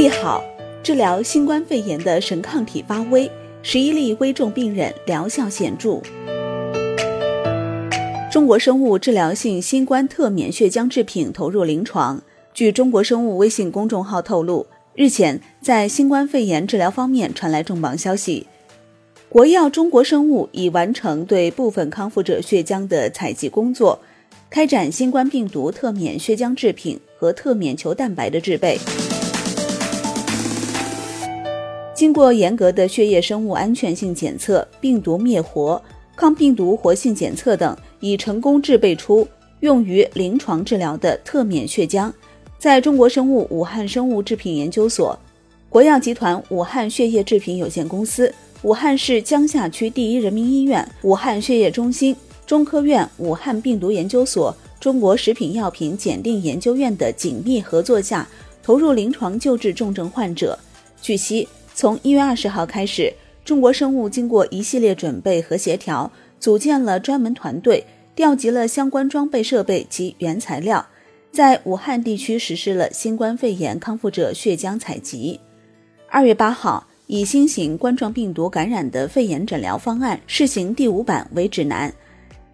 利好，治疗新冠肺炎的神抗体发威，十一例危重病人疗效显著。中国生物治疗性新冠特免血浆制品投入临床。据中国生物微信公众号透露，日前在新冠肺炎治疗方面传来重磅消息，国药中国生物已完成对部分康复者血浆的采集工作，开展新冠病毒特免血浆制品和特免球蛋白的制备。经过严格的血液生物安全性检测、病毒灭活、抗病毒活性检测等，已成功制备出用于临床治疗的特免血浆。在中国生物武汉生物制品研究所、国药集团武汉血液制品有限公司、武汉市江夏区第一人民医院、武汉血液中心、中科院武汉病毒研究所、中国食品药品检定研究院的紧密合作下，投入临床救治重症患者。据悉。从一月二十号开始，中国生物经过一系列准备和协调，组建了专门团队，调集了相关装备设备及原材料，在武汉地区实施了新冠肺炎康复者血浆采集。二月八号，以新型冠状病毒感染的肺炎诊疗方案试行第五版为指南，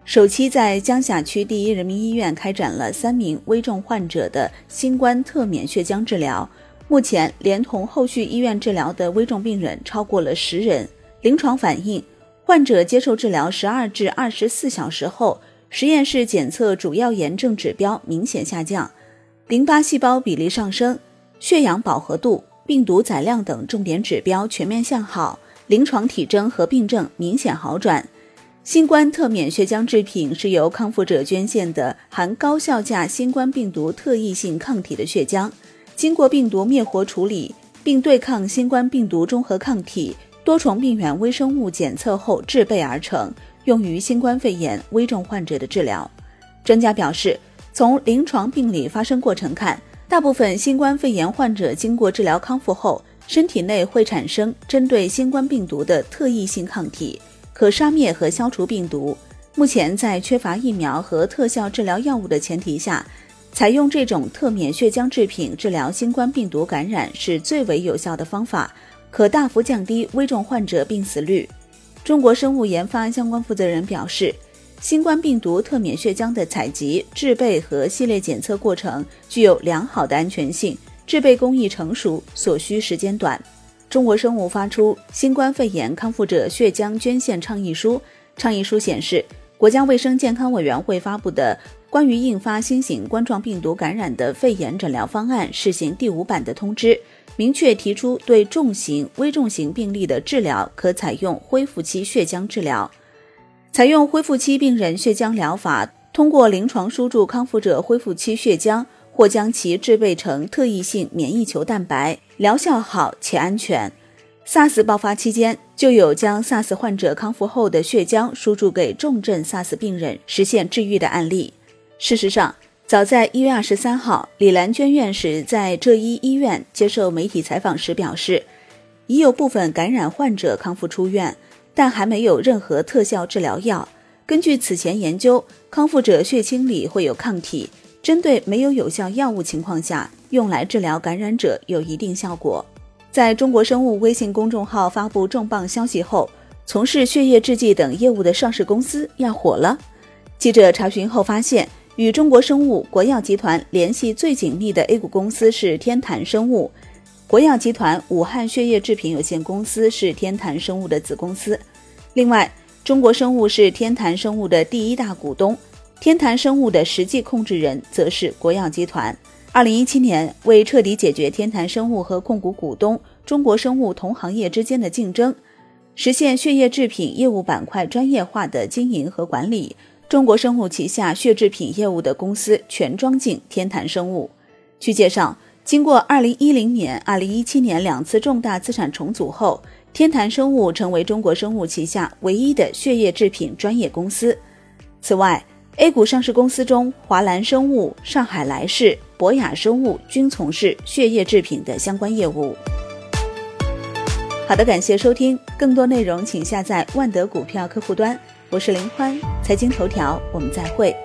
首期在江夏区第一人民医院开展了三名危重患者的新冠特免血浆治疗。目前，连同后续医院治疗的危重病人超过了十人。临床反映，患者接受治疗十二至二十四小时后，实验室检测主要炎症指标明显下降，淋巴细胞比例上升，血氧饱和度、病毒载量等重点指标全面向好，临床体征和病症明显好转。新冠特免血浆制品是由康复者捐献的含高效价新冠病毒特异性抗体的血浆。经过病毒灭活处理，并对抗新冠病毒中和抗体、多重病原微生物检测后制备而成，用于新冠肺炎危重患者的治疗。专家表示，从临床病理发生过程看，大部分新冠肺炎患者经过治疗康复后，身体内会产生针对新冠病毒的特异性抗体，可杀灭和消除病毒。目前在缺乏疫苗和特效治疗药物的前提下。采用这种特免血浆制品治疗新冠病毒感染是最为有效的方法，可大幅降低危重患者病死率。中国生物研发相关负责人表示，新冠病毒特免血浆的采集、制备和系列检测过程具有良好的安全性，制备工艺成熟，所需时间短。中国生物发出新冠肺炎康复者血浆捐献倡议书，倡议书显示，国家卫生健康委员会发布的。关于印发新型冠状病毒感染的肺炎诊疗方案试行第五版的通知，明确提出对重型、危重型病例的治疗可采用恢复期血浆治疗。采用恢复期病人血浆疗法，通过临床输注康复者恢复期血浆，或将其制备成特异性免疫球蛋白，疗效好且安全。SARS 爆发期间，就有将 SARS 患者康复后的血浆输注给重症 SARS 病人，实现治愈的案例。事实上，早在一月二十三号，李兰娟院士在浙医医院接受媒体采访时表示，已有部分感染患者康复出院，但还没有任何特效治疗药。根据此前研究，康复者血清里会有抗体，针对没有有效药物情况下，用来治疗感染者有一定效果。在中国生物微信公众号发布重磅消息后，从事血液制剂等业务的上市公司要火了。记者查询后发现。与中国生物、国药集团联系最紧密的 A 股公司是天坛生物，国药集团武汉血液制品有限公司是天坛生物的子公司。另外，中国生物是天坛生物的第一大股东，天坛生物的实际控制人则是国药集团。二零一七年，为彻底解决天坛生物和控股股东中国生物同行业之间的竞争，实现血液制品业务板块专业化的经营和管理。中国生物旗下血制品业务的公司全装进天坛生物。据介绍，经过2010年、2017年两次重大资产重组后，天坛生物成为中国生物旗下唯一的血液制品专业公司。此外，A 股上市公司中，华兰生物、上海来世、博雅生物均从事血液制品的相关业务。好的，感谢收听，更多内容请下载万德股票客户端。我是林欢，财经头条，我们再会。